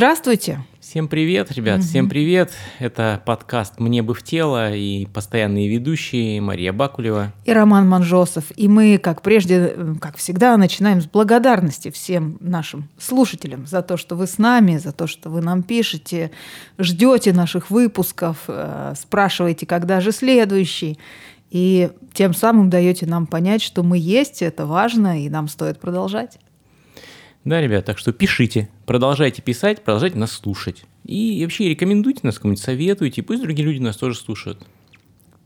Здравствуйте. Всем привет, ребят, угу. всем привет. Это подкаст «Мне бы в тело» и постоянные ведущие Мария Бакулева. И Роман Манжосов. И мы, как прежде, как всегда, начинаем с благодарности всем нашим слушателям за то, что вы с нами, за то, что вы нам пишете, ждете наших выпусков, э, спрашиваете, когда же следующий. И тем самым даете нам понять, что мы есть, это важно, и нам стоит продолжать. Да, ребят, так что пишите, продолжайте писать, продолжайте нас слушать. И вообще рекомендуйте нас кому-нибудь, советуйте, пусть другие люди нас тоже слушают.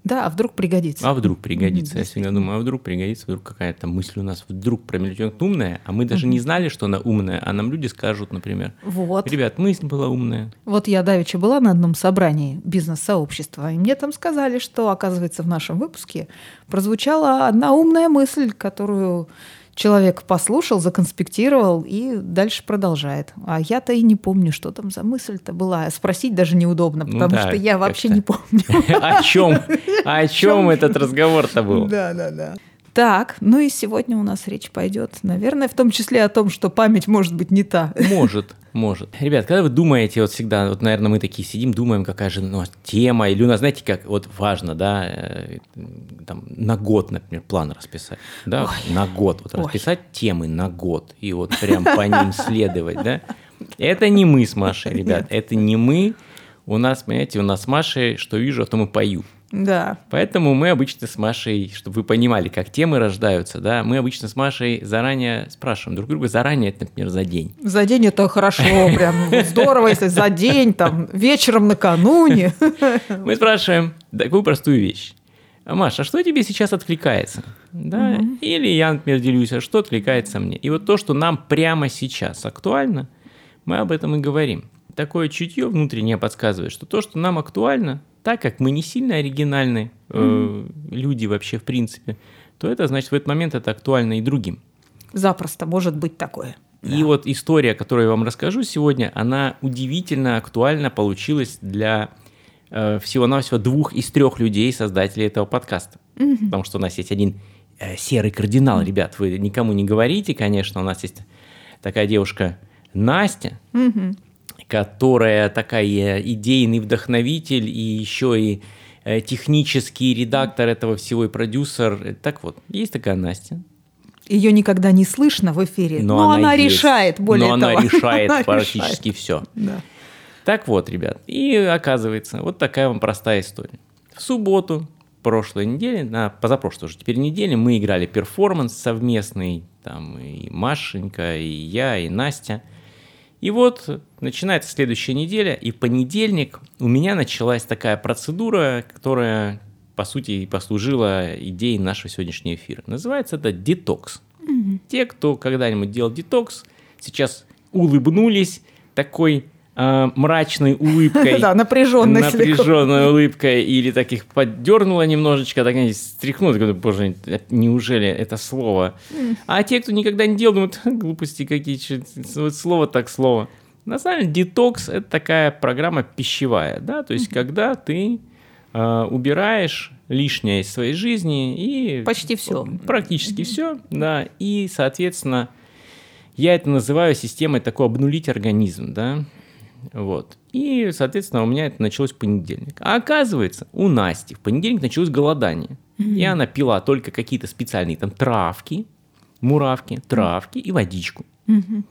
Да, а вдруг пригодится. А вдруг пригодится. Я всегда думаю, а вдруг пригодится, вдруг какая-то мысль у нас вдруг промелькнет умная, а мы даже не знали, что она умная, а нам люди скажут, например. Вот. Ребят, мысль была умная. Вот я давеча была на одном собрании бизнес-сообщества, и мне там сказали, что, оказывается, в нашем выпуске прозвучала одна умная мысль, которую человек послушал, законспектировал и дальше продолжает. А я-то и не помню, что там за мысль-то была. Спросить даже неудобно, потому ну, да, что я вообще не помню. О чем? О чем этот разговор-то был? Да, да, да. Так, ну и сегодня у нас речь пойдет, наверное, в том числе о том, что память может быть не та. Может, может. Ребят, когда вы думаете, вот всегда, вот, наверное, мы такие сидим, думаем, какая же ну, тема, или у нас, знаете, как вот важно, да, э, там, на год, например, план расписать, да, Ой. на год, вот Ой. расписать темы на год, и вот прям по ним следовать, да. Это не мы с Машей, ребят, это не мы. У нас, понимаете, у нас с Машей, что вижу, а то мы пою. Да. Поэтому мы обычно с Машей, чтобы вы понимали, как темы рождаются, да, мы обычно с Машей заранее спрашиваем друг друга, заранее, это, например, за день. За день это хорошо, прям здорово, если за день, там, вечером накануне. Мы спрашиваем такую простую вещь. Маша, а что тебе сейчас откликается? Да? Угу. Или я, например, делюсь, а что откликается мне? И вот то, что нам прямо сейчас актуально, мы об этом и говорим. Такое чутье внутреннее подсказывает, что то, что нам актуально, так как мы не сильно оригинальные э, mm-hmm. люди вообще в принципе, то это значит в этот момент это актуально и другим. Запросто может быть такое. И да. вот история, которую я вам расскажу сегодня, она удивительно актуальна получилась для э, всего-навсего двух из трех людей, создателей этого подкаста. Mm-hmm. Потому что у нас есть один э, серый кардинал, mm-hmm. ребят, вы никому не говорите, конечно, у нас есть такая девушка Настя, mm-hmm которая такая идейный вдохновитель и еще и э, технический редактор этого всего и продюсер. Так вот, есть такая Настя. Ее никогда не слышно в эфире, но, но она, она решает, более но того. она решает она практически решает. все. Да. Так вот, ребят, и оказывается, вот такая вам простая история. В субботу прошлой недели, на позапрошлой уже теперь неделе, мы играли перформанс совместный, там и Машенька, и я, и Настя – и вот начинается следующая неделя, и в понедельник у меня началась такая процедура, которая, по сути, и послужила идеей нашего сегодняшнего эфира. Называется это детокс. Угу. Те, кто когда-нибудь делал детокс, сейчас улыбнулись такой э, мрачной улыбкой. Да, напряженной. Напряженной улыбкой. Или таких поддернула немножечко, так стряхнула. Такой, боже, неужели это слово? А те, кто никогда не делал, думают, глупости какие вот слово так слово. На самом деле, детокс – это такая программа пищевая, да, то есть, когда ты э, убираешь лишнее из своей жизни и... Почти все. Практически все, да, и, соответственно, я это называю системой такой обнулить организм, да, вот. И, соответственно, у меня это началось в понедельник. А оказывается, у Насти в понедельник началось голодание. Mm-hmm. И она пила только какие-то специальные там травки, муравки, травки mm-hmm. и водичку. Mm-hmm.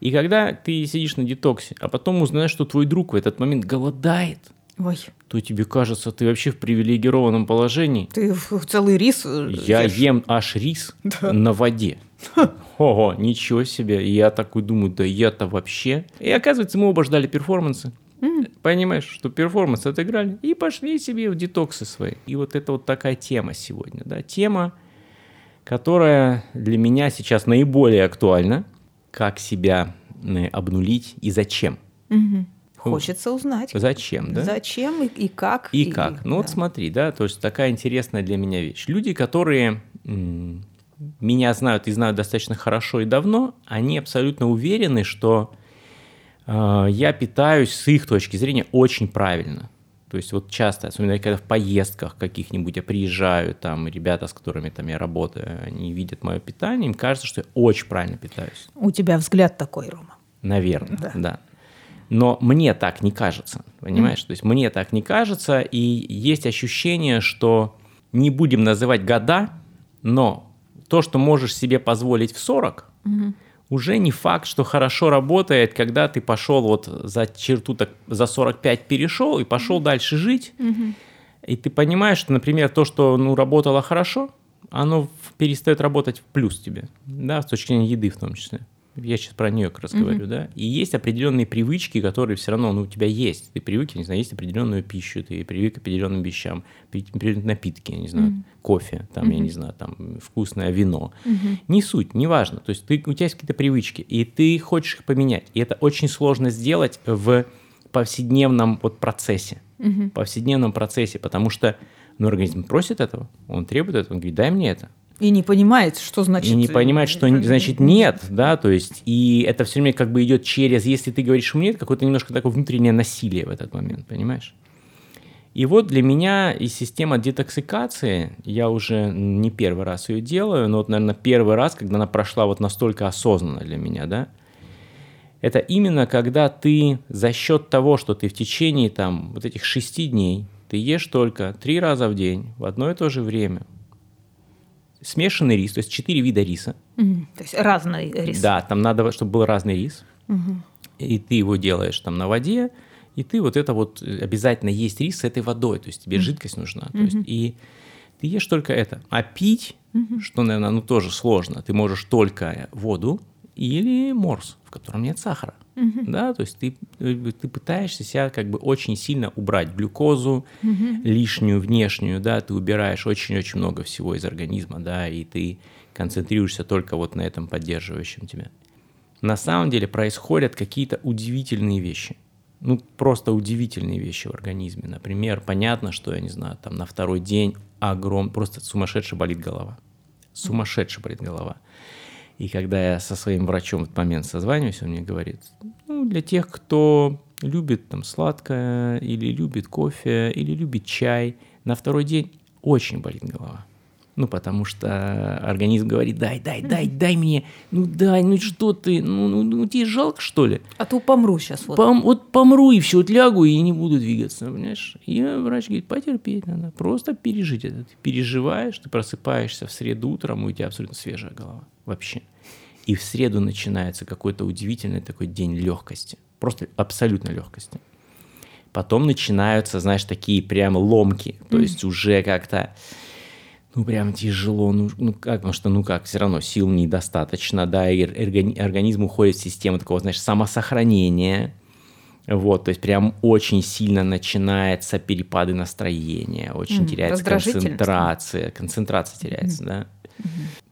И когда ты сидишь на детоксе, а потом узнаешь, что твой друг в этот момент голодает, Ой. то тебе кажется, ты вообще в привилегированном положении. Ты целый рис э, Я ешь. ем аж рис да. на воде. Ого, ничего себе. И я такой думаю, да я-то вообще. И оказывается, мы оба ждали перформанса. Mm. Понимаешь, что перформанс отыграли и пошли себе в детоксы свои. И вот это вот такая тема сегодня, да, тема, которая для меня сейчас наиболее актуальна, как себя э, обнулить и зачем. Mm-hmm. Хочется узнать. Зачем, да? Зачем и, и как. И, и как. Ну да. вот смотри, да, то есть такая интересная для меня вещь. Люди, которые меня знают и знают достаточно хорошо и давно, они абсолютно уверены, что э, я питаюсь с их точки зрения очень правильно. То есть вот часто, особенно когда в поездках каких-нибудь я приезжаю, там ребята, с которыми там я работаю, они видят мое питание, им кажется, что я очень правильно питаюсь. У тебя взгляд такой, Рома. Наверное, да. да. Но мне так не кажется, понимаешь? Mm. То есть мне так не кажется, и есть ощущение, что не будем называть года, но то, что можешь себе позволить в 40, mm уже не факт, что хорошо работает, когда ты пошел вот за черту, так, за 45 перешел и пошел mm дальше жить. mm И ты понимаешь, что, например, то, что ну, работало хорошо, оно перестает работать в плюс тебе, да, с точки зрения еды в том числе я сейчас про нее как раз говорю, mm-hmm. да, и есть определенные привычки, которые все равно, ну, у тебя есть, ты привык, не знаю, есть определенную пищу, ты привык к определенным вещам, определенные напитки, я не знаю, mm-hmm. кофе, там, mm-hmm. я не знаю, там, вкусное вино, mm-hmm. не суть, не важно, то есть ты, у тебя есть какие-то привычки, и ты хочешь их поменять, и это очень сложно сделать в повседневном вот процессе, mm-hmm. повседневном процессе, потому что, ну, организм просит этого, он требует этого, он говорит, дай мне это, и не понимает, что значит... И не понимает, что значит нет, да, то есть, и это все время как бы идет через, если ты говоришь нет, какое-то немножко такое внутреннее насилие в этот момент, понимаешь? И вот для меня и система детоксикации, я уже не первый раз ее делаю, но вот, наверное, первый раз, когда она прошла вот настолько осознанно для меня, да, это именно когда ты за счет того, что ты в течение там вот этих шести дней, ты ешь только три раза в день в одно и то же время, смешанный рис, то есть четыре вида риса. Угу. То есть разный рис. Да, там надо, чтобы был разный рис. Угу. И ты его делаешь там на воде, и ты вот это вот э, обязательно есть рис с этой водой, то есть тебе угу. жидкость нужна. То есть, и ты ешь только это. А пить, угу. что, наверное, ну тоже сложно, ты можешь только воду или морс, в котором нет сахара. Угу. Да, то есть ты, э, ты пытаешься себя как бы очень сильно убрать глюкозу угу. лишнюю, внешнюю, да, ты убираешь очень-очень много всего из организма, да, и ты концентрируешься только вот на этом поддерживающем тебя. На самом деле происходят какие-то удивительные вещи. Ну, просто удивительные вещи в организме. Например, понятно, что, я не знаю, там на второй день огром, просто сумасшедше болит голова. Сумасшедше болит голова. И когда я со своим врачом в этот момент созваниваюсь, он мне говорит, ну, для тех, кто любит там сладкое, или любит кофе, или любит чай, на второй день очень болит голова. Ну, потому что организм говорит, дай, дай, дай, дай мне, ну дай, ну что ты, ну, ну, ну тебе жалко, что ли? А то помру сейчас. Вот. Пом, вот помру и все, вот лягу и не буду двигаться, понимаешь? И врач говорит, потерпеть надо, просто пережить это. Ты переживаешь, ты просыпаешься в среду утром, и у тебя абсолютно свежая голова вообще. И в среду начинается какой-то удивительный такой день легкости, просто абсолютно легкости. Потом начинаются, знаешь, такие прям ломки, то mm. есть уже как-то ну, прям тяжело, ну, ну как, потому что, ну как, все равно сил недостаточно, да, и организм уходит в систему такого, знаешь, самосохранения, вот, то есть прям очень сильно начинается перепады настроения, очень mm, теряется концентрация, концентрация теряется, mm-hmm. да. Mm-hmm.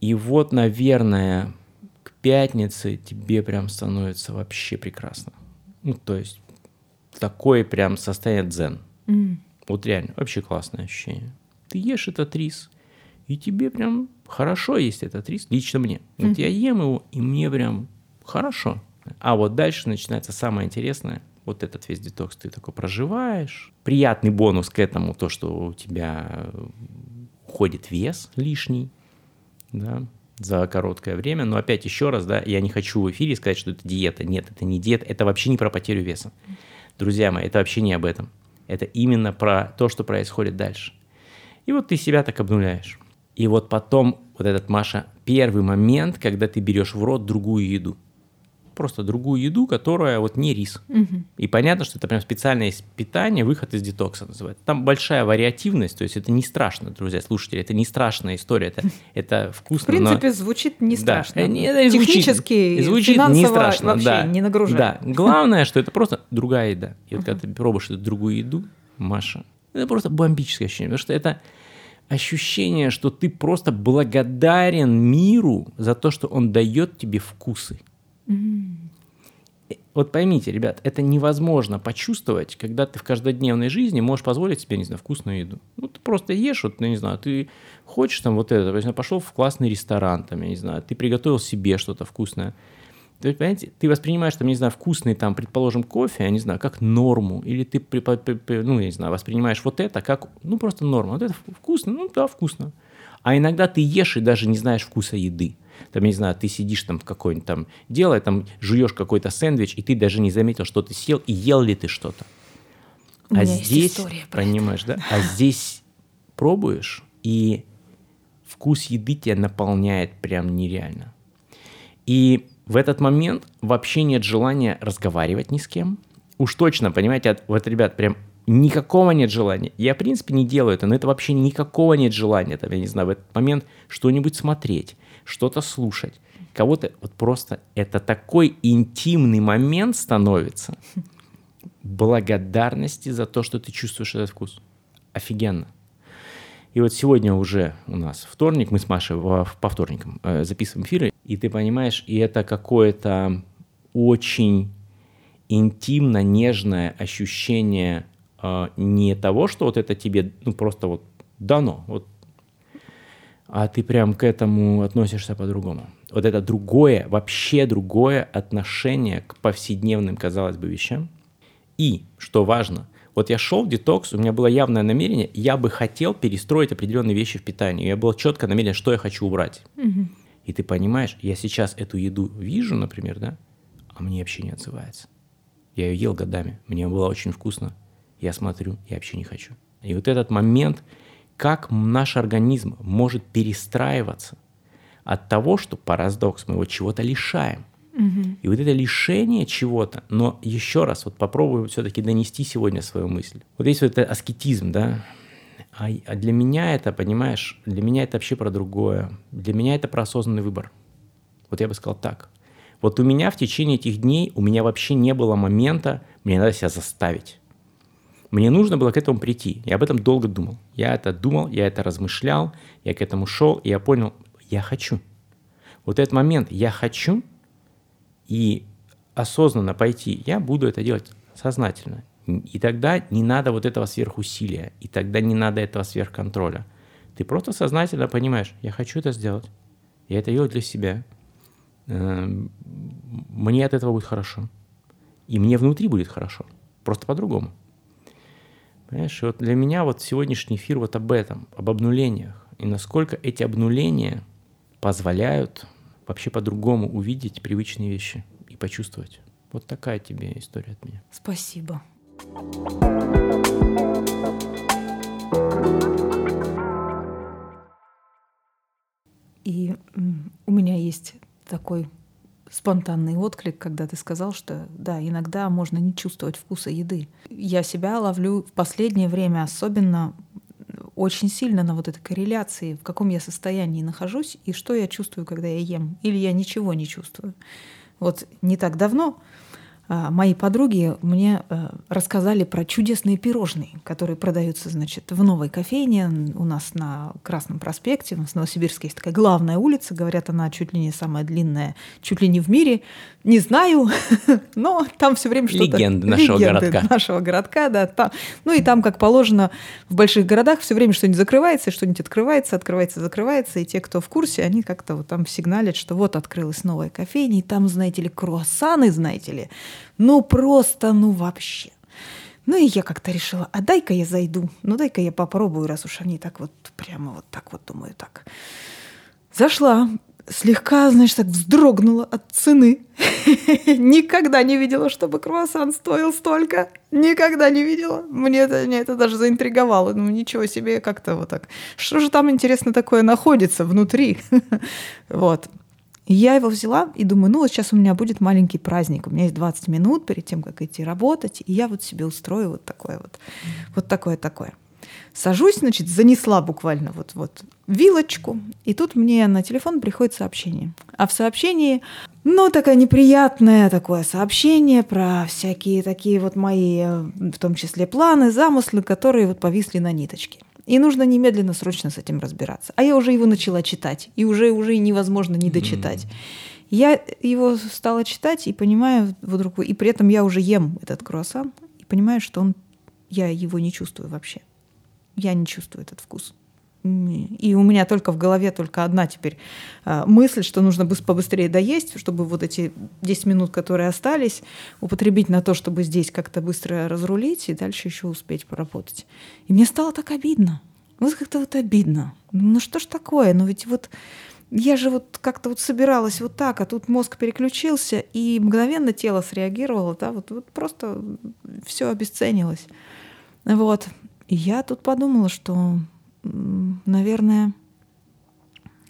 И вот, наверное, к пятнице тебе прям становится вообще прекрасно. Ну, то есть такое прям состояние дзен. Mm. Вот реально, вообще классное ощущение ты ешь этот рис, и тебе прям хорошо есть этот рис, лично мне. Вот mm-hmm. я ем его, и мне прям хорошо. А вот дальше начинается самое интересное. Вот этот весь детокс ты такой проживаешь. Приятный бонус к этому то, что у тебя уходит вес лишний, да, за короткое время. Но опять еще раз, да, я не хочу в эфире сказать, что это диета. Нет, это не диета, это вообще не про потерю веса. Друзья мои, это вообще не об этом. Это именно про то, что происходит дальше. И вот ты себя так обнуляешь. И вот потом, вот этот, Маша, первый момент, когда ты берешь в рот другую еду. Просто другую еду, которая вот не рис. Угу. И понятно, что это прям специальное питание, выход из детокса называется. Там большая вариативность, то есть это не страшно, друзья, слушатели, это не страшная история, это, это вкусно. В принципе, но... звучит не страшно. Да, это Технически, звучит, звучит не страшно, вообще да. не нагружает. Да, главное, что это просто другая еда. И вот когда ты пробуешь эту другую еду, Маша, это просто бомбическое ощущение, потому что это ощущение, что ты просто благодарен миру за то, что он дает тебе вкусы. Mm. Вот поймите, ребят, это невозможно почувствовать, когда ты в каждодневной жизни можешь позволить себе, не знаю, вкусную еду. Ну, ты просто ешь, вот, ну, не знаю, ты хочешь там вот это, пошел в классный ресторан, там, я не знаю, ты приготовил себе что-то вкусное – то есть, понимаете, ты воспринимаешь, там, не знаю, вкусный, там, предположим, кофе, я не знаю, как норму, или ты, ну, я не знаю, воспринимаешь вот это как, ну, просто норму. Вот это вкусно, ну, да, вкусно. А иногда ты ешь и даже не знаешь вкуса еды. Там, я не знаю, ты сидишь там в какой-нибудь там дело, там жуешь какой-то сэндвич, и ты даже не заметил, что ты съел, и ел ли ты что-то. А здесь, про это. понимаешь, да? А здесь пробуешь, и вкус еды тебя наполняет прям нереально. И в этот момент вообще нет желания разговаривать ни с кем. Уж точно, понимаете, от- вот, ребят, прям никакого нет желания. Я, в принципе, не делаю это, но это вообще никакого нет желания, там, я не знаю, в этот момент что-нибудь смотреть, что-то слушать. Кого-то, вот просто это такой интимный момент становится благодарности за то, что ты чувствуешь этот вкус. Офигенно. И вот сегодня уже у нас вторник, мы с Машей по вторникам э, записываем эфиры, и ты понимаешь, и это какое-то очень интимно нежное ощущение э, не того, что вот это тебе ну просто вот дано, вот, а ты прям к этому относишься по-другому. Вот это другое, вообще другое отношение к повседневным, казалось бы, вещам. И, что важно, вот я шел в детокс, у меня было явное намерение, я бы хотел перестроить определенные вещи в питании. Я было четко намерение, что я хочу убрать. И ты понимаешь, я сейчас эту еду вижу, например, да, а мне вообще не отзывается. Я ее ел годами, мне было очень вкусно. Я смотрю, я вообще не хочу. И вот этот момент, как наш организм может перестраиваться от того, что парадокс мы его чего-то лишаем. И вот это лишение чего-то, но еще раз, вот попробую все-таки донести сегодня свою мысль. Вот есть вот это аскетизм, да, а, а для меня это, понимаешь, для меня это вообще про другое. Для меня это про осознанный выбор. Вот я бы сказал так. Вот у меня в течение этих дней, у меня вообще не было момента, мне надо себя заставить. Мне нужно было к этому прийти. Я об этом долго думал. Я это думал, я это размышлял, я к этому шел, и я понял, я хочу. Вот этот момент «я хочу» и осознанно пойти, я буду это делать сознательно. И тогда не надо вот этого сверхусилия, и тогда не надо этого сверхконтроля. Ты просто сознательно понимаешь, я хочу это сделать, я это делаю для себя, Эм, мне от этого будет хорошо. И мне внутри будет хорошо. Просто по-другому. Понимаешь, и вот для меня вот сегодняшний эфир вот об этом, об обнулениях. И насколько эти обнуления позволяют вообще по-другому увидеть привычные вещи и почувствовать. Вот такая тебе история от меня. Спасибо. И у меня есть такой спонтанный отклик, когда ты сказал, что да, иногда можно не чувствовать вкуса еды. Я себя ловлю в последнее время особенно очень сильно на вот этой корреляции, в каком я состоянии нахожусь и что я чувствую, когда я ем, или я ничего не чувствую. Вот не так давно мои подруги мне э, рассказали про чудесные пирожные, которые продаются, значит, в новой кофейне у нас на Красном проспекте. У нас в Новосибирске есть такая главная улица, говорят, она чуть ли не самая длинная, чуть ли не в мире. Не знаю, но там все время что-то... Легенды нашего Легенды городка. нашего городка, да. Там. Ну и там, как положено, в больших городах все время что-нибудь закрывается, что-нибудь открывается, открывается, закрывается. И те, кто в курсе, они как-то вот там сигналят, что вот открылась новая кофейня, и там, знаете ли, круассаны, знаете ли, ну просто, ну вообще. Ну и я как-то решила, а дай-ка я зайду, ну дай-ка я попробую, раз уж они так вот прямо вот так вот думаю, так. Зашла, слегка, знаешь, так вздрогнула от цены. Никогда не видела, чтобы круассан стоил столько. Никогда не видела. Мне это, меня это даже заинтриговало. Ну, ничего себе, как-то вот так. Что же там, интересно, такое находится внутри? Вот. И я его взяла и думаю, ну вот сейчас у меня будет маленький праздник. У меня есть 20 минут перед тем, как идти работать. И я вот себе устрою вот такое вот. Вот такое-такое. Сажусь, значит, занесла буквально вот, вот вилочку, и тут мне на телефон приходит сообщение. А в сообщении, ну, такое неприятное такое сообщение про всякие такие вот мои, э, в том числе планы, замыслы, которые вот повисли на ниточке. И нужно немедленно, срочно с этим разбираться. А я уже его начала читать, и уже, уже невозможно не дочитать. Я его стала читать и понимаю вдруг, и при этом я уже ем этот круассан, и понимаю, что он, я его не чувствую вообще я не чувствую этот вкус. И у меня только в голове только одна теперь а, мысль, что нужно быс- побыстрее доесть, чтобы вот эти 10 минут, которые остались, употребить на то, чтобы здесь как-то быстро разрулить и дальше еще успеть поработать. И мне стало так обидно. Вот как-то вот обидно. Ну что ж такое? Ну ведь вот я же вот как-то вот собиралась вот так, а тут мозг переключился, и мгновенно тело среагировало, да, вот, вот просто все обесценилось. Вот. И я тут подумала, что, наверное,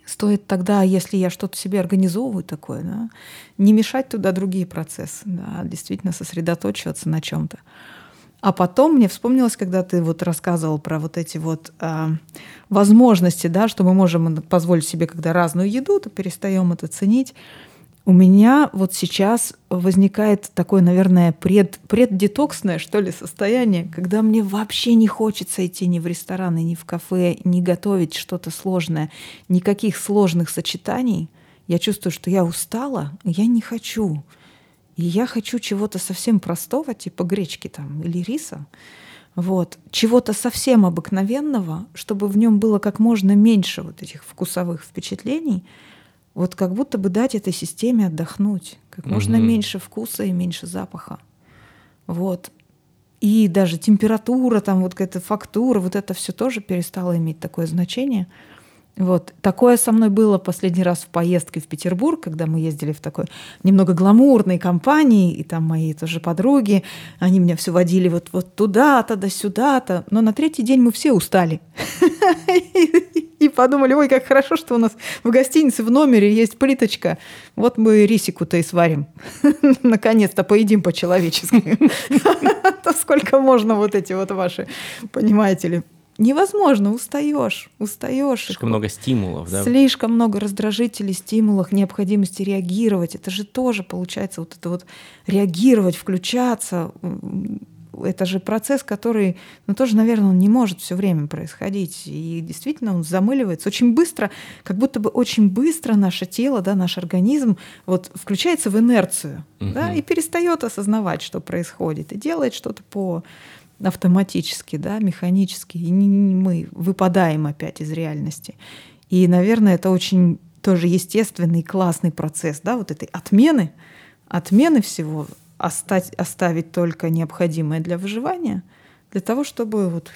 стоит тогда, если я что-то себе организовываю такое, да, не мешать туда другие процессы, да, а действительно сосредоточиваться на чем-то. А потом мне вспомнилось, когда ты вот рассказывал про вот эти вот э, возможности, да, что мы можем позволить себе, когда разную еду, то перестаем это ценить. У меня вот сейчас возникает такое, наверное, пред, преддетоксное, что ли, состояние, когда мне вообще не хочется идти ни в рестораны, ни в кафе, ни готовить что-то сложное, никаких сложных сочетаний. Я чувствую, что я устала, я не хочу. И я хочу чего-то совсем простого, типа гречки там или риса. Вот. Чего-то совсем обыкновенного, чтобы в нем было как можно меньше вот этих вкусовых впечатлений, вот как будто бы дать этой системе отдохнуть, как можно меньше вкуса и меньше запаха. Вот. И даже температура, там вот какая-то фактура, вот это все тоже перестало иметь такое значение. Вот. Такое со мной было последний раз в поездке в Петербург, когда мы ездили в такой немного гламурной компании, и там мои тоже подруги, они меня все водили вот, вот туда-то, да сюда-то. Но на третий день мы все устали. И подумали, ой, как хорошо, что у нас в гостинице в номере есть плиточка. Вот мы рисику-то и сварим. Наконец-то поедим по-человечески. Сколько можно вот эти вот ваши, понимаете ли, невозможно, устаешь, устаешь. Слишком много стимулов, да? Слишком много раздражителей, стимулов, необходимости реагировать. Это же тоже получается вот это вот реагировать, включаться. Это же процесс, который, ну тоже, наверное, он не может все время происходить. И действительно он замыливается очень быстро, как будто бы очень быстро наше тело, да, наш организм вот включается в инерцию, угу. да, и перестает осознавать, что происходит, и делает что-то по автоматически, да, механически, и мы выпадаем опять из реальности. И, наверное, это очень тоже естественный, классный процесс, да, вот этой отмены, отмены всего, остать, оставить только необходимое для выживания, для того, чтобы вот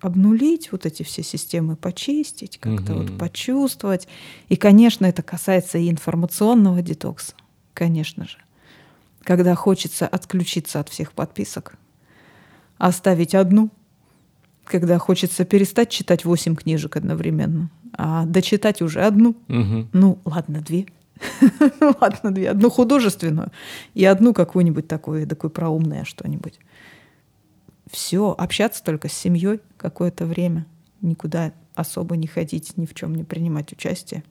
обнулить вот эти все системы, почистить, как-то угу. вот почувствовать. И, конечно, это касается и информационного детокса, конечно же. Когда хочется отключиться от всех подписок, оставить одну, когда хочется перестать читать восемь книжек одновременно, а дочитать уже одну. Угу. Ну, ладно, две. ладно, две. Одну художественную и одну какую-нибудь такую, такую проумное что-нибудь. Все, общаться только с семьей какое-то время, никуда особо не ходить, ни в чем не принимать участие.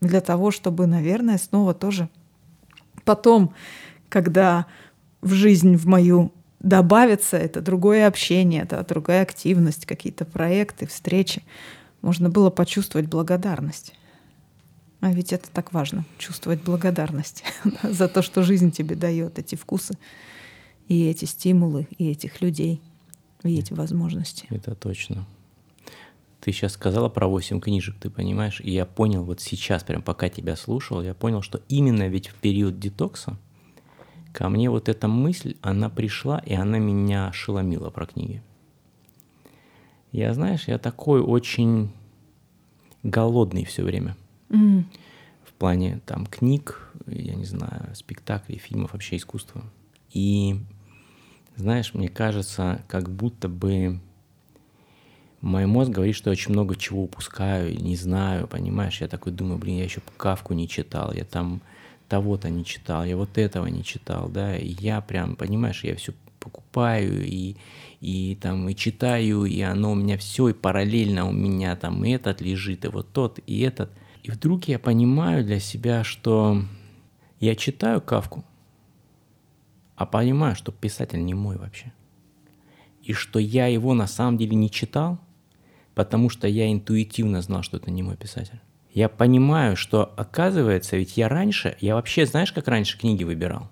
Для того, чтобы, наверное, снова тоже потом, когда в жизнь в мою добавится это другое общение, это другая активность, какие-то проекты, встречи. Можно было почувствовать благодарность. А ведь это так важно, чувствовать благодарность за то, что жизнь тебе дает, эти вкусы, и эти стимулы, и этих людей, и эти возможности. Это точно. Ты сейчас сказала про 8 книжек, ты понимаешь, и я понял вот сейчас, прям пока тебя слушал, я понял, что именно ведь в период детокса, ко мне вот эта мысль, она пришла, и она меня ошеломила про книги. Я, знаешь, я такой очень голодный все время. Mm. В плане там книг, я не знаю, спектаклей, фильмов, вообще искусства. И, знаешь, мне кажется, как будто бы мой мозг говорит, что я очень много чего упускаю, не знаю, понимаешь? Я такой думаю, блин, я еще Кавку не читал, я там того-то не читал, я вот этого не читал, да, и я прям, понимаешь, я все покупаю и, и там и читаю, и оно у меня все, и параллельно у меня там и этот лежит, и вот тот, и этот. И вдруг я понимаю для себя, что я читаю Кавку, а понимаю, что писатель не мой вообще. И что я его на самом деле не читал, потому что я интуитивно знал, что это не мой писатель я понимаю, что оказывается, ведь я раньше, я вообще, знаешь, как раньше книги выбирал?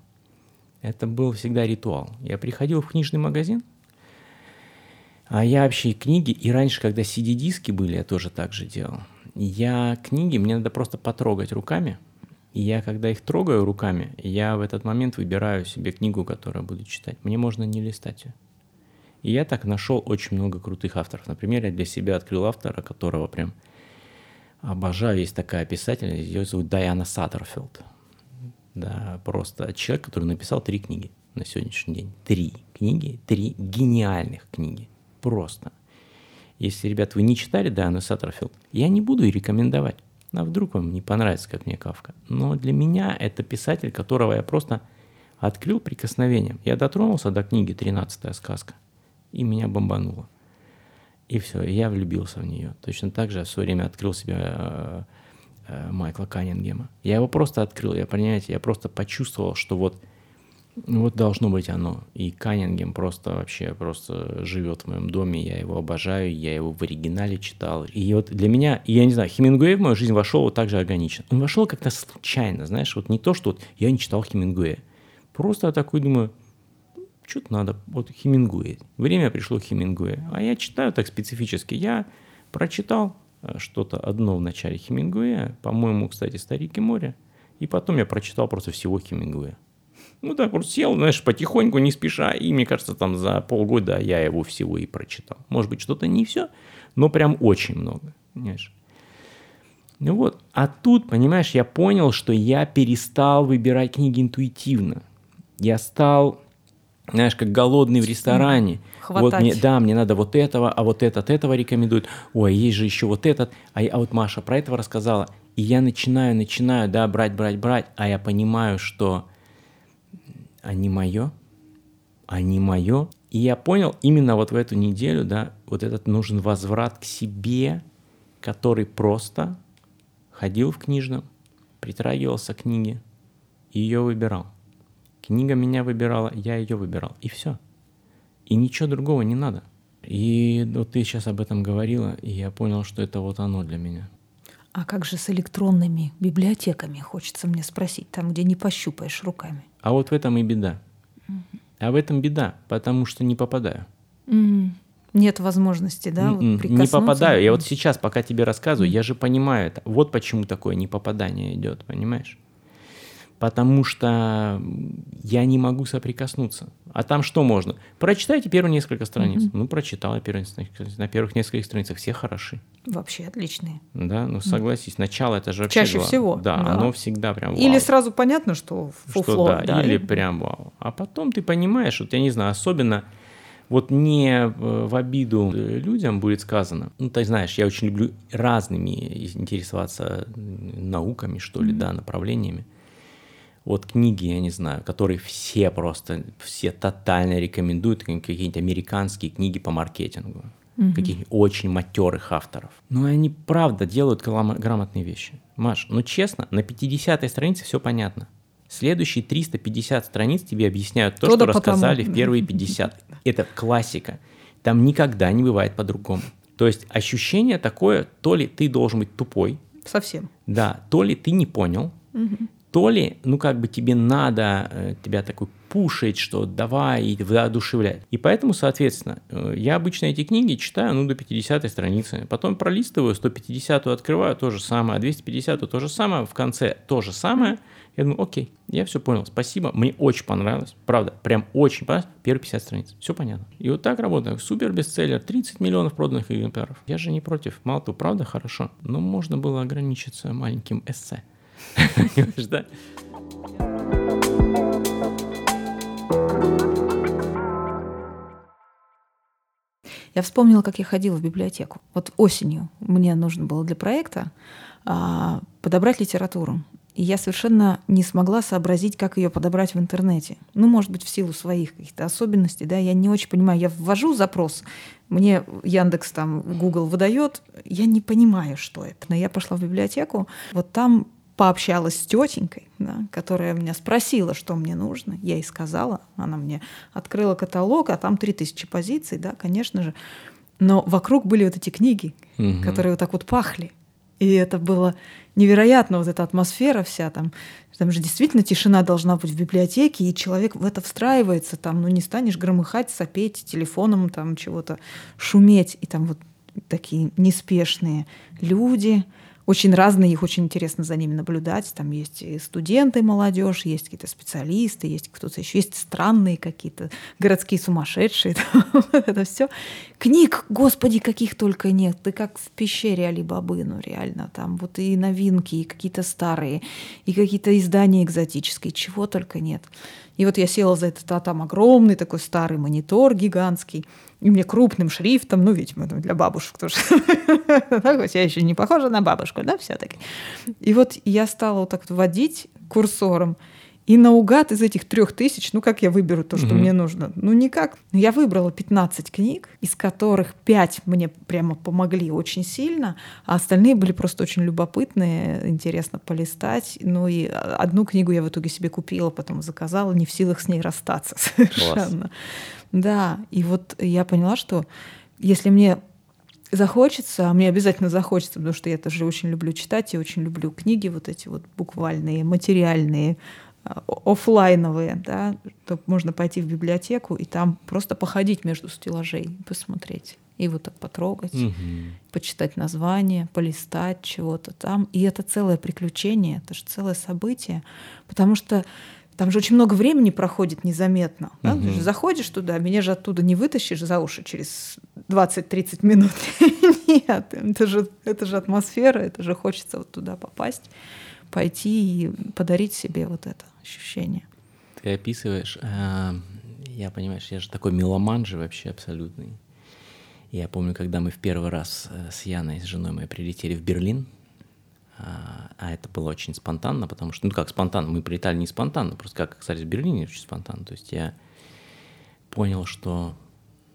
Это был всегда ритуал. Я приходил в книжный магазин, а я вообще книги, и раньше, когда CD-диски были, я тоже так же делал. Я книги, мне надо просто потрогать руками, и я, когда их трогаю руками, я в этот момент выбираю себе книгу, которую буду читать. Мне можно не листать ее. И я так нашел очень много крутых авторов. Например, я для себя открыл автора, которого прям Обожаю, есть такая писательница, ее зовут Дайана Саттерфилд. Да, просто человек, который написал три книги на сегодняшний день. Три книги, три гениальных книги. Просто. Если, ребят, вы не читали Дайану Саттерфилд, я не буду и рекомендовать. А вдруг вам не понравится, как мне Кавка. Но для меня это писатель, которого я просто открыл прикосновением. Я дотронулся до книги «Тринадцатая сказка», и меня бомбануло. И все, я влюбился в нее. Точно так же в свое время открыл себе э, э, Майкла Каннингема. Я его просто открыл, я, понимаете, я просто почувствовал, что вот, вот должно быть оно. И Каннингем просто вообще просто живет в моем доме, я его обожаю, я его в оригинале читал. И вот для меня, я не знаю, Хемингуэй в мою жизнь вошел вот так же органично. Он вошел как-то случайно, знаешь, вот не то, что вот я не читал Хемингуэя. Просто я такой думаю, что-то надо, вот Хемингуэй. Время пришло Хемингуэя. А я читаю так специфически. Я прочитал э, что-то одно в начале Хемингуэя, по-моему, кстати, «Старик и море», и потом я прочитал просто всего Хемингуэя. Ну так вот сел, знаешь, потихоньку, не спеша, и мне кажется, там за полгода я его всего и прочитал. Может быть, что-то не все, но прям очень много, понимаешь? Ну вот, а тут, понимаешь, я понял, что я перестал выбирать книги интуитивно. Я стал знаешь, как голодный в ресторане. Хватать. Вот мне, да, мне надо вот этого, а вот этот этого рекомендует. Ой, есть же еще вот этот. А, а вот Маша про этого рассказала. И я начинаю, начинаю, да, брать, брать, брать. А я понимаю, что они мое, они мое. И я понял именно вот в эту неделю, да, вот этот нужен возврат к себе, который просто ходил в книжном, притрагивался к книге и ее выбирал. Книга меня выбирала, я ее выбирал. И все. И ничего другого не надо. И вот ты сейчас об этом говорила, и я понял, что это вот оно для меня. А как же с электронными библиотеками, хочется мне спросить, там, где не пощупаешь руками? А вот в этом и беда. А в этом беда, потому что не попадаю. М, Нет возможности, да, вот М-м, не попадаю. Я вот сейчас, пока тебе рассказываю, я же понимаю это. Вот почему такое непопадание идет, понимаешь? Потому что я не могу соприкоснуться. А там что можно? Прочитайте первые несколько страниц. Ну, прочитал я первые. На первых нескольких страницах все хороши. Вообще отличные. Да, ну согласись, начало это же вообще Чаще всего, Да, да. оно всегда прям вау. Или сразу понятно, что Что фуфло, да, или прям вау. А потом ты понимаешь, вот я не знаю, особенно вот не э, в обиду э, людям будет сказано. Ну, ты знаешь, я очень люблю разными интересоваться науками, что ли, да, направлениями. Вот книги, я не знаю, которые все просто, все тотально рекомендуют, как- какие-нибудь американские книги по маркетингу, каких-нибудь очень матерых авторов. Но они правда делают грамотные вещи. Маш, ну честно, на 50-й странице все понятно. Следующие 350 страниц тебе объясняют то, То что потому. рассказали в первые 50. Это классика. Там никогда не бывает по-другому. То есть ощущение такое, то ли ты должен быть тупой, Совсем. да, то ли ты не понял, то ли, ну, как бы тебе надо э, тебя такой пушить, что давай и воодушевлять. И поэтому, соответственно, э, я обычно эти книги читаю, ну, до 50 страницы. Потом пролистываю, 150 открываю, то же самое, а 250 то же самое, в конце то же самое. Я думаю, окей, я все понял, спасибо, мне очень понравилось, правда, прям очень понравилось, первые 50 страниц, все понятно. И вот так работаю, супер бестселлер, 30 миллионов проданных экземпляров. Я же не против, мало того, правда, хорошо, но можно было ограничиться маленьким эссе. Да? Я вспомнила, как я ходила в библиотеку. Вот осенью мне нужно было для проекта а, подобрать литературу. И я совершенно не смогла сообразить, как ее подобрать в интернете. Ну, может быть, в силу своих каких-то особенностей, да, я не очень понимаю. Я ввожу запрос, мне Яндекс там, Google выдает, я не понимаю, что это. Но я пошла в библиотеку, вот там пообщалась с тетенькой, да, которая меня спросила, что мне нужно. Я ей сказала, она мне открыла каталог, а там 3000 позиций, да, конечно же. Но вокруг были вот эти книги, Мгм. которые вот так вот пахли. И это было невероятно, вот эта атмосфера вся там. Там же действительно тишина должна быть в библиотеке, и человек в это встраивается, там, ну не станешь громыхать, сопеть телефоном, там чего-то шуметь. И там вот такие неспешные люди, очень разные, их очень интересно за ними наблюдать. Там есть и студенты, молодежь, есть какие-то специалисты, есть кто-то еще, есть странные какие-то городские сумасшедшие. Это все. Книг, господи, каких только нет. Ты как в пещере Али-Бабы, ну реально. Там вот и новинки, и какие-то старые, и какие-то издания экзотические, чего только нет. И вот я села за этот, а там огромный такой старый монитор гигантский, и мне крупным шрифтом, ну, видимо, для бабушек тоже. Хоть я еще не похожа на бабушку, да, все-таки. И вот я стала вот так вот водить курсором, и наугад из этих трех тысяч, ну как я выберу то, что mm мне нужно? Ну никак. Я выбрала 15 книг, из которых 5 мне прямо помогли очень сильно, а остальные были просто очень любопытные, интересно полистать. Ну и одну книгу я в итоге себе купила, потом заказала, не в силах с ней расстаться совершенно. Класс. Да, и вот я поняла, что если мне захочется, а мне обязательно захочется, потому что я тоже очень люблю читать и очень люблю книги вот эти вот буквальные, материальные, офлайновые, да, то можно пойти в библиотеку и там просто походить между стеллажей, посмотреть и вот так потрогать, угу. почитать название, полистать чего-то там. И это целое приключение, это же целое событие, потому что там же очень много времени проходит незаметно. Да? Угу. Ты же заходишь туда, меня же оттуда не вытащишь за уши через 20-30 минут. Нет, это же, это же атмосфера, это же хочется вот туда попасть пойти и подарить себе вот это ощущение. Ты описываешь, э, я понимаешь, я же такой меломан же вообще абсолютный. Я помню, когда мы в первый раз э, с Яной, с женой моей, прилетели в Берлин, а, а это было очень спонтанно, потому что, ну как спонтанно, мы прилетали не спонтанно, просто как оказались в Берлине, очень спонтанно. То есть я понял, что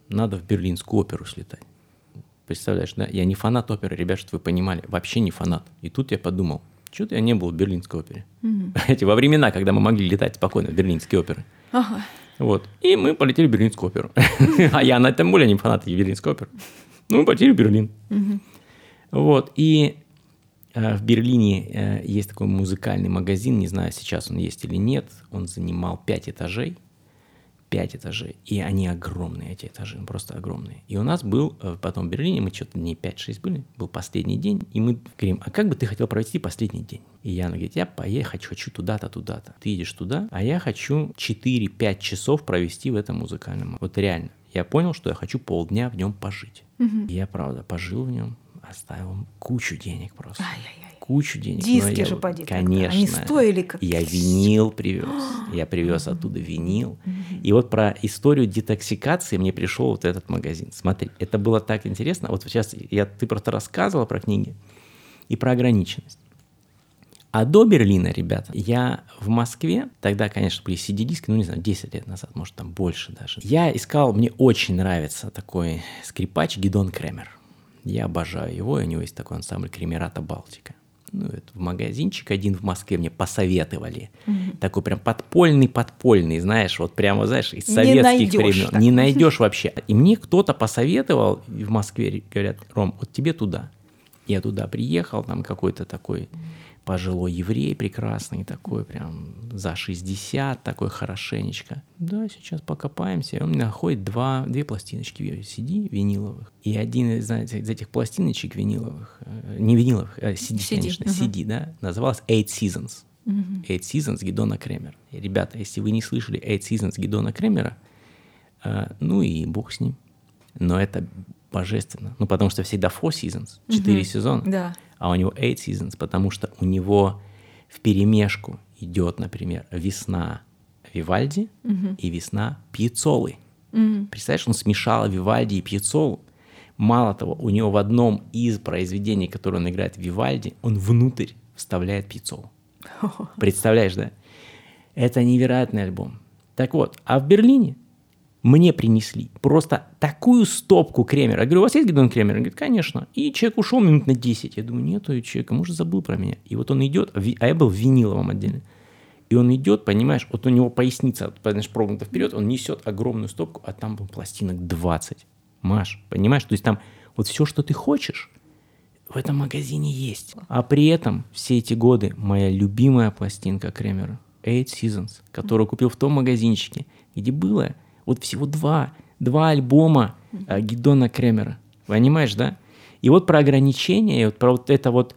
надо в Берлинскую оперу слетать. Представляешь, да? Я не фанат оперы, ребят, что вы понимали, вообще не фанат. И тут я подумал, что-то я не был в Берлинской опере. Угу. Эти во времена, когда мы могли летать спокойно в Берлинские оперы. Ага. Вот. И мы полетели в Берлинскую оперу. а я на тем более не фанат Берлинской оперы. Ну, мы полетели в Берлин. Вот. И э, в Берлине э, есть такой музыкальный магазин, не знаю, сейчас он есть или нет. Он занимал пять этажей пять этажей, и они огромные, эти этажи, просто огромные. И у нас был э, потом в Берлине, мы что-то дней 5-6 были, был последний день, и мы говорим, а как бы ты хотел провести последний день? И Яна говорит, я поехать хочу туда-то, туда-то. Ты едешь туда, а я хочу 4-5 часов провести в этом музыкальном. Вот реально. Я понял, что я хочу полдня в нем пожить. Угу. И я, правда, пожил в нем, оставил кучу денег просто. Ай-яй-яй кучу денег. Диски я, же поди. Конечно. Они стоили как Я винил привез. я привез оттуда винил. И вот про историю детоксикации мне пришел вот этот магазин. Смотри, это было так интересно. Вот сейчас я, ты просто рассказывала про книги и про ограниченность. А до Берлина, ребята, я в Москве, тогда, конечно, были CD-диски, ну, не знаю, 10 лет назад, может, там больше даже. Я искал, мне очень нравится такой скрипач Гидон Кремер. Я обожаю его, и у него есть такой ансамбль Кремерата Балтика ну, это в магазинчик один в Москве мне посоветовали. Угу. Такой прям подпольный, подпольный, знаешь, вот прямо, знаешь, из советских времен. Так. Не найдешь вообще. И мне кто-то посоветовал в Москве, говорят, Ром, вот тебе туда. Я туда приехал, там какой-то такой пожилой еврей прекрасный такой, прям за 60, такой хорошенечко. Да, сейчас покопаемся. И он мне находит два, две пластиночки CD виниловых. И один из, знаете, из этих пластиночек виниловых, э, не виниловых, а CD, CD конечно, uh-huh. CD, да, называлась Eight Seasons. Uh-huh. Eight Seasons Гидона Кремера. И, ребята, если вы не слышали Eight Seasons Гидона Кремера, э, ну и бог с ним. Но это божественно. Ну, потому что всегда Four Seasons, четыре uh-huh. сезона. Да а у него eight seasons, потому что у него в перемешку идет, например, весна Вивальди угу. и весна Пьяцолы. Угу. Представляешь, он смешал Вивальди и Пьяцолу. Мало того, у него в одном из произведений, которое он играет в Вивальди, он внутрь вставляет Пьяцолу. Представляешь, да? Это невероятный альбом. Так вот, а в Берлине мне принесли просто такую стопку Кремера. Я говорю, у вас есть Гидон Кремер? Он говорит, конечно. И человек ушел минут на 10. Я думаю, нету человека, может, забыл про меня. И вот он идет, а я был в виниловом отделе. И он идет, понимаешь, вот у него поясница, понимаешь, прогнута вперед, он несет огромную стопку, а там был пластинок 20. Маш, понимаешь, то есть там вот все, что ты хочешь, в этом магазине есть. А при этом все эти годы моя любимая пластинка Кремера, Eight Seasons, которую купил в том магазинчике, где было вот всего два, два альбома э, Гидона Кремера. Понимаешь, да? И вот про ограничения, и вот про вот это вот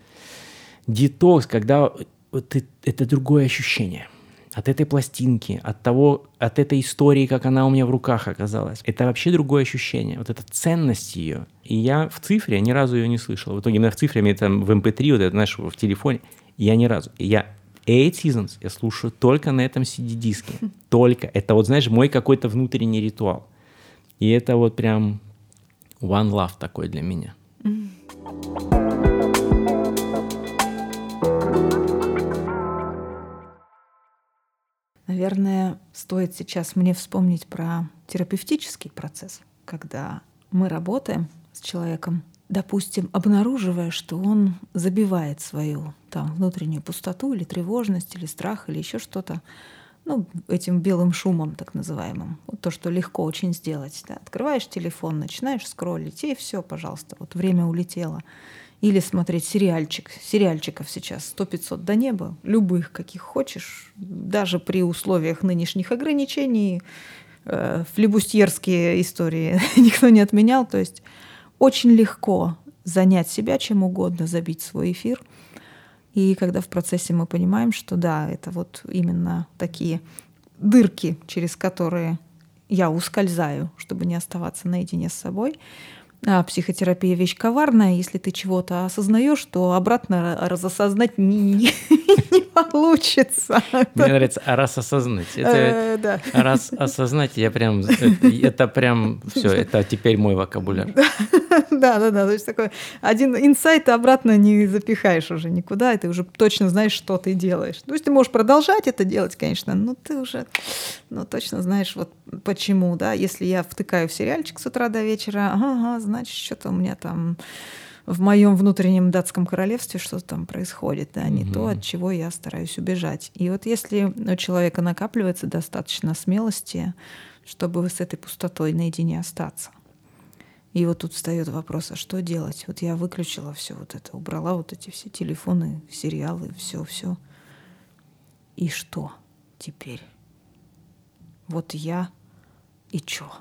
Детокс, когда вот это другое ощущение. От этой пластинки, от того, от этой истории, как она у меня в руках оказалась. Это вообще другое ощущение. Вот эта ценность ее. И я в цифре ни разу ее не слышал. В итоге именно в цифре, мне там в MP3, вот это, знаешь, в телефоне, я ни разу. Я Eight Seasons я слушаю только на этом CD-диске. Только. Это вот, знаешь, мой какой-то внутренний ритуал. И это вот прям one love такой для меня. Наверное, стоит сейчас мне вспомнить про терапевтический процесс, когда мы работаем с человеком, допустим, обнаруживая, что он забивает свою там внутреннюю пустоту или тревожность, или страх, или еще что-то, ну, этим белым шумом, так называемым. Вот то, что легко очень сделать. Да. Открываешь телефон, начинаешь скроллить, и все, пожалуйста, вот время улетело. Или смотреть сериальчик. Сериальчиков сейчас 100-500 до неба, любых, каких хочешь, даже при условиях нынешних ограничений, э, флебустьерские истории никто не отменял. То есть очень легко занять себя чем угодно, забить свой эфир. И когда в процессе мы понимаем, что да, это вот именно такие дырки, через которые я ускользаю, чтобы не оставаться наедине с собой, а психотерапия вещь коварная. Если ты чего-то осознаешь, то обратно разосознать не, не, не получится. Мне нравится а раз осознать. Это, э, да. Раз осознать, я прям это, это прям все, это теперь мой вокабуляр. Да, да, да. То есть такой один инсайт обратно не запихаешь уже никуда, и ты уже точно знаешь, что ты делаешь. То есть ты можешь продолжать это делать, конечно, но ты уже ну, точно знаешь, вот почему, да. Если я втыкаю в сериальчик с утра до вечера, ага, значит, что-то у меня там в моем внутреннем датском королевстве что-то там происходит, да, не угу. то, от чего я стараюсь убежать. И вот если у человека накапливается достаточно смелости, чтобы с этой пустотой наедине остаться. И вот тут встает вопрос, а что делать? Вот я выключила все вот это, убрала вот эти все телефоны, сериалы, все, все. И что теперь? Вот я и чё?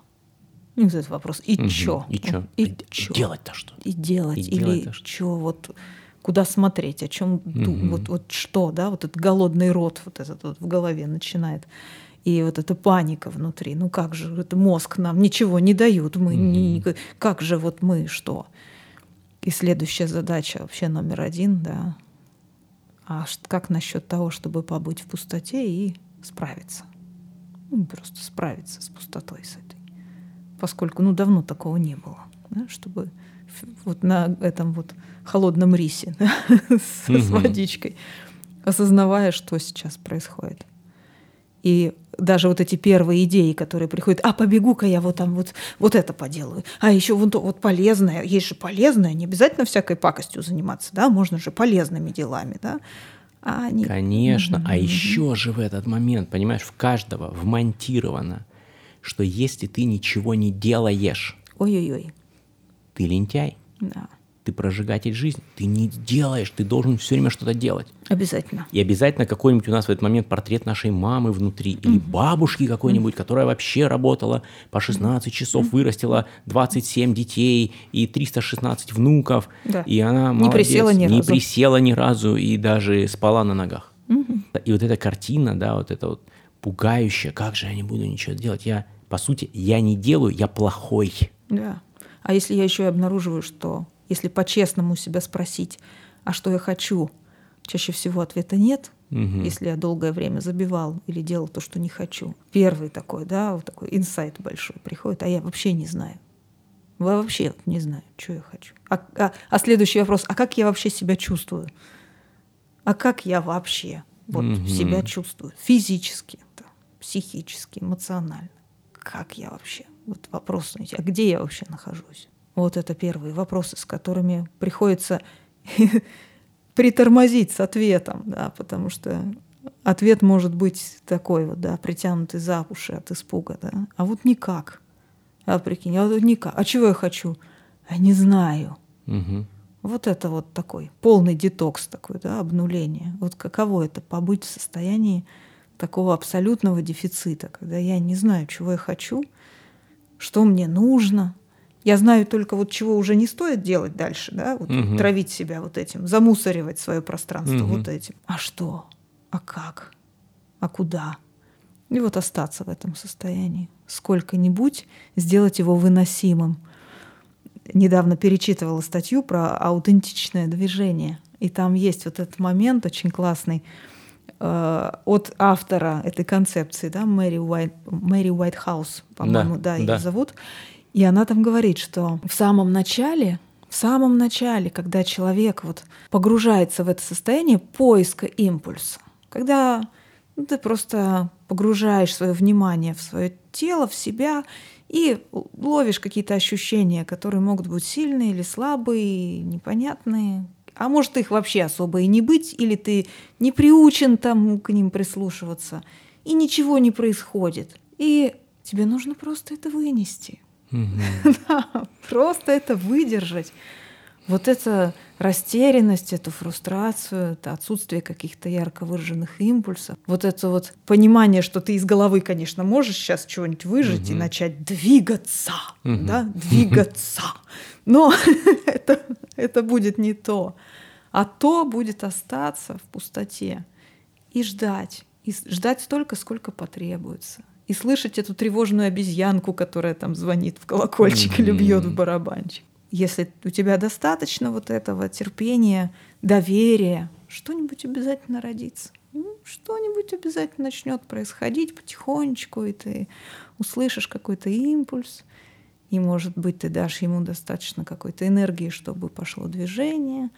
Ну, этот вопрос. И угу. чё? И чё? И, и чё? Делать-то что? И делать. И Или делать чё? Вот куда смотреть, о чем угу. вот, вот что, да, вот этот голодный рот вот этот вот в голове начинает. И вот эта паника внутри. Ну как же, это мозг нам ничего не дают. Мы угу. не, как же вот мы что? И следующая задача вообще номер один, да. А как насчет того, чтобы побыть в пустоте и справиться? Ну, просто справиться с пустотой с этой поскольку ну, давно такого не было, да, чтобы вот на этом вот холодном рисе да, с, угу. с водичкой, осознавая, что сейчас происходит. И даже вот эти первые идеи, которые приходят, а побегу-ка я вот там вот, вот это поделаю, а еще вот, вот полезное, есть же полезное, не обязательно всякой пакостью заниматься, да, можно же полезными делами, да. А они... Конечно, mm-hmm. а еще же в этот момент, понимаешь, в каждого вмонтировано – что если ты ничего не делаешь, Ой-ой-ой. ты лентяй. Да. Ты прожигатель жизни. Ты не делаешь, ты должен все время что-то делать. Обязательно. И обязательно какой-нибудь у нас в этот момент портрет нашей мамы внутри, или угу. бабушки какой-нибудь, угу. которая вообще работала по 16 часов, угу. вырастила 27 детей и 316 внуков. Да. И она не присела ни не разу. присела ни разу и даже спала на ногах. Угу. И вот эта картина, да, вот это вот пугающая, как же я не буду ничего делать, я по сути, я не делаю, я плохой. Да. А если я еще и обнаруживаю, что если по-честному себя спросить, а что я хочу, чаще всего ответа нет, угу. если я долгое время забивал или делал то, что не хочу. Первый такой, да, вот такой инсайт большой приходит, а я вообще не знаю. Я вообще не знаю, что я хочу. А, а, а следующий вопрос, а как я вообще себя чувствую? А как я вообще вот угу. себя чувствую? Физически, да, психически, эмоционально как я вообще? Вот вопрос, а где я вообще нахожусь? Вот это первые вопросы, с которыми приходится притормозить с ответом, да, потому что ответ может быть такой вот, да, притянутый за уши от испуга, да, а вот никак. А прикинь, а вот никак. А чего я хочу? А не знаю. Угу. Вот это вот такой полный детокс такой, да, обнуление. Вот каково это побыть в состоянии такого абсолютного дефицита, когда я не знаю, чего я хочу, что мне нужно, Я знаю только вот чего уже не стоит делать дальше, да, вот Мгм. травить себя вот этим, замусоривать свое пространство Мгм. вот этим. А что? А как? А куда? И вот остаться в этом состоянии. Сколько-нибудь сделать его выносимым. Недавно перечитывала статью про аутентичное движение. И там есть вот этот момент очень классный э, от автора этой концепции, да, Мэри, Уайт, Мэри Уайтхаус, по-моему, Да, да, ее да. зовут. И она там говорит, что в самом начале, в самом начале, когда человек вот погружается в это состояние поиска импульса, когда ну, ты просто погружаешь свое внимание в свое тело, в себя и ловишь какие-то ощущения, которые могут быть сильные или слабые, непонятные. А может их вообще особо и не быть, или ты не приучен там к ним прислушиваться, и ничего не происходит. И тебе нужно просто это вынести. Да, просто это выдержать. Вот эта растерянность, эту фрустрацию, это отсутствие каких-то ярко выраженных импульсов, вот это вот понимание, что ты из головы, конечно, можешь сейчас чего-нибудь выжать и Мгм. начать двигаться, Мгм. да, двигаться. Но это, это будет не то. А то будет остаться в пустоте и ждать. И ждать столько, сколько потребуется. И слышать эту тревожную обезьянку, которая там звонит в колокольчик или бьет в барабанчик. Если у тебя достаточно вот этого терпения, доверия, что-нибудь обязательно родится. Ну, Что-нибудь обязательно начнет происходить потихонечку, и ты услышишь какой-то импульс, и, может быть, ты дашь ему достаточно какой-то энергии, чтобы пошло движение.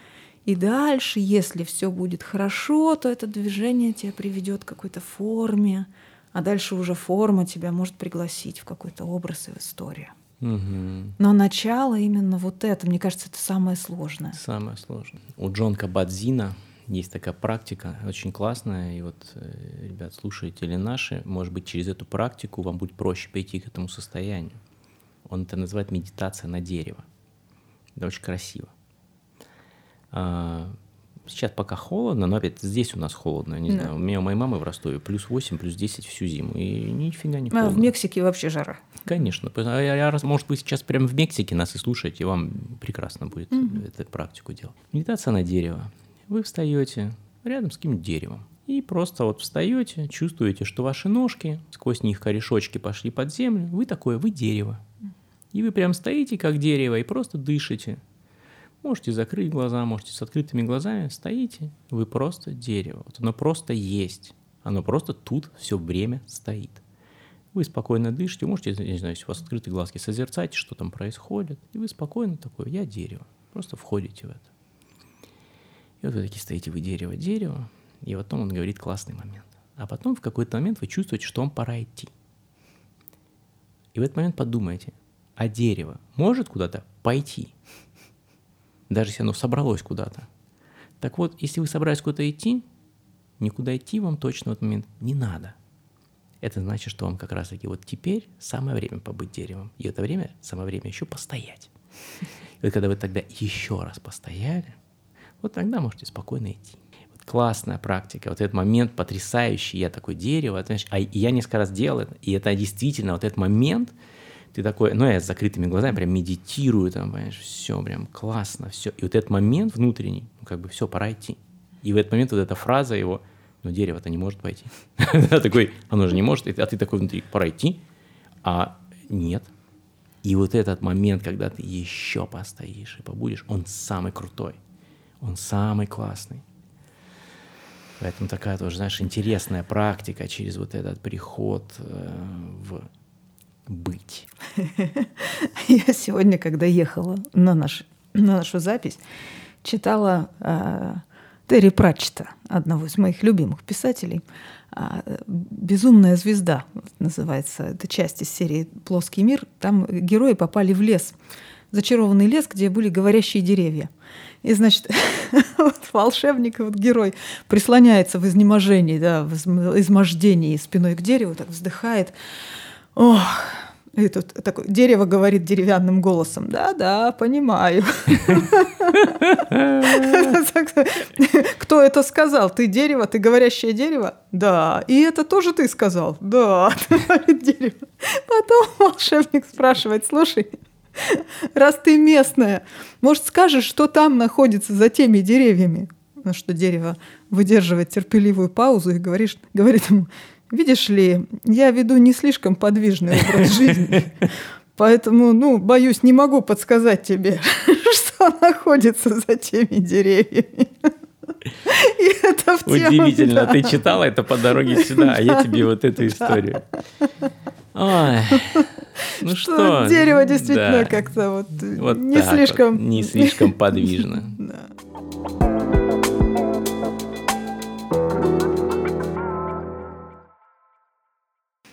И дальше, если все будет хорошо, то это движение тебя приведет к какой-то форме, а дальше уже форма тебя может пригласить в какой-то образ и в историю. Мгм. Но начало именно вот это, мне кажется, это самое сложное. Самое сложное. У Джон Кабадзина есть такая практика, очень классная, и вот, э, ребят, слушатели наши, может быть, через эту практику вам будет проще прийти к этому состоянию. Он это называет медитация на дерево. Это очень красиво. А, Сейчас пока холодно, но опять здесь у нас холодно, не Да. знаю. У меня у моей мамы в Ростове плюс 8, плюс 10 всю зиму, и нифига не А холодно. в Мексике вообще жара. Конечно. А я- может, вы сейчас прямо в Мексике нас и слушаете, вам прекрасно будет Мгм. эту практику делать. Медитация на дерево. Вы встаете рядом с каким-нибудь деревом. И просто вот встаете, чувствуете, что ваши ножки, сквозь них корешочки пошли под землю. Вы такое, вы дерево. И вы прям стоите как дерево и просто дышите. Можете закрыть глаза, можете с открытыми глазами. Стоите, вы просто дерево. Вот оно просто есть. Оно просто тут все время стоит. Вы спокойно дышите, можете, не знаю, если у вас открытые глазки, созерцать, что там происходит. И вы спокойно такой, я дерево. Просто входите в это. И вот вы такие стоите, вы дерево, дерево. И потом он говорит классный момент. А потом в какой-то момент вы чувствуете, что вам пора идти. И в этот момент подумайте, а дерево может куда-то пойти? Даже если оно собралось куда-то. Так вот, если вы собрались куда-то идти, никуда идти вам точно в этот момент не надо. Это значит, что вам как раз-таки вот теперь самое время побыть деревом. И это время, самое время еще постоять. И вот когда вы тогда еще раз постояли, вот тогда можете спокойно идти. Вот классная практика, вот этот момент потрясающий, я такой дерево, знаешь, а я несколько раз делал это, и это действительно вот этот момент, ты такой, ну я с закрытыми глазами прям медитирую, там, понимаешь, все прям классно, все. И вот этот момент внутренний, ну как бы все, пора идти. И в этот момент вот эта фраза его, ну дерево-то не может пойти. Такой, оно же не может, а ты такой внутри, пора идти, а нет. И вот этот момент, когда ты еще постоишь и побудешь, он самый крутой, он самый классный. Поэтому такая тоже, знаешь, интересная практика через вот этот приход э, в быть. Я сегодня, когда ехала на, наш, на нашу запись, читала э, Терри Пратчета, одного из моих любимых писателей. А, «Безумная звезда» называется. Это часть из серии «Плоский мир». Там герои попали в лес, зачарованный лес, где были говорящие деревья. И, значит, вот волшебник, вот герой прислоняется в изнеможении, да, в изм- измождении спиной к дереву, так вздыхает. Ох, и тут такое дерево говорит деревянным голосом. Да-да, понимаю. Кто это сказал? Ты дерево, ты говорящее дерево? Да. И это тоже ты сказал? Да, дерево. Потом волшебник спрашивает, слушай, Раз ты местная, может, скажешь, что там находится за теми деревьями? На что дерево выдерживает терпеливую паузу и говорит, говорит ему, видишь ли, я веду не слишком подвижный образ жизни, поэтому, ну, боюсь, не могу подсказать тебе, что находится за теми деревьями. И это в тему, Удивительно, да. ты читала это по дороге сюда, а я тебе вот эту историю. Ой, ну что, что? Дерево действительно да. как-то вот, вот не слишком... Вот, не слишком подвижно.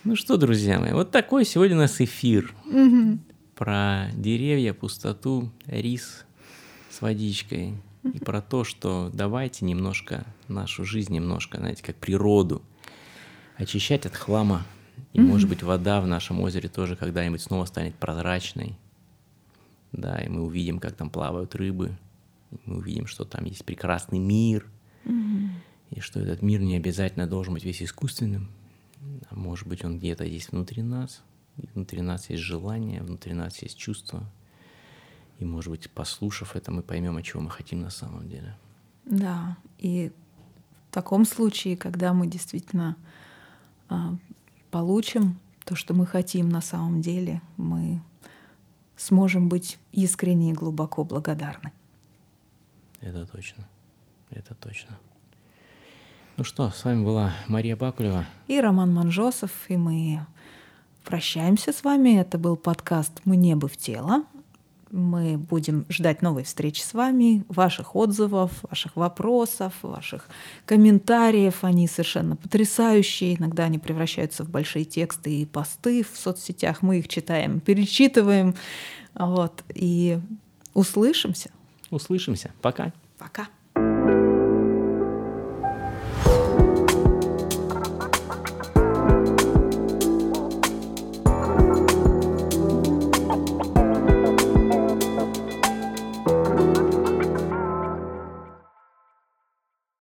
Ну что, друзья мои, вот такой сегодня у нас эфир угу. про деревья, пустоту, рис с водичкой и про то, что давайте немножко нашу жизнь, немножко, знаете, как природу очищать от хлама. И, может быть, вода в нашем озере тоже когда-нибудь снова станет прозрачной. Да, и мы увидим, как там плавают рыбы. Мы увидим, что там есть прекрасный мир. Mm-hmm. И что этот мир не обязательно должен быть весь искусственным. Может быть, он где-то есть внутри нас. И внутри нас есть желание, внутри нас есть чувство. И, может быть, послушав это, мы поймем, о чем мы хотим на самом деле. Да, и в таком случае, когда мы действительно а, получим то, что мы хотим на самом деле, мы сможем быть искренне и глубоко благодарны. Это точно. Это точно. Ну что, с вами была Мария Бакулева. И Роман Манжосов, и мы прощаемся с вами. Это был подкаст «Мне бы в тело». Мы будем ждать новой встречи с вами, ваших отзывов, ваших вопросов, ваших комментариев. Они совершенно потрясающие. Иногда они превращаются в большие тексты и посты в соцсетях. Мы их читаем, перечитываем. Вот. И услышимся. Услышимся. Пока. Пока.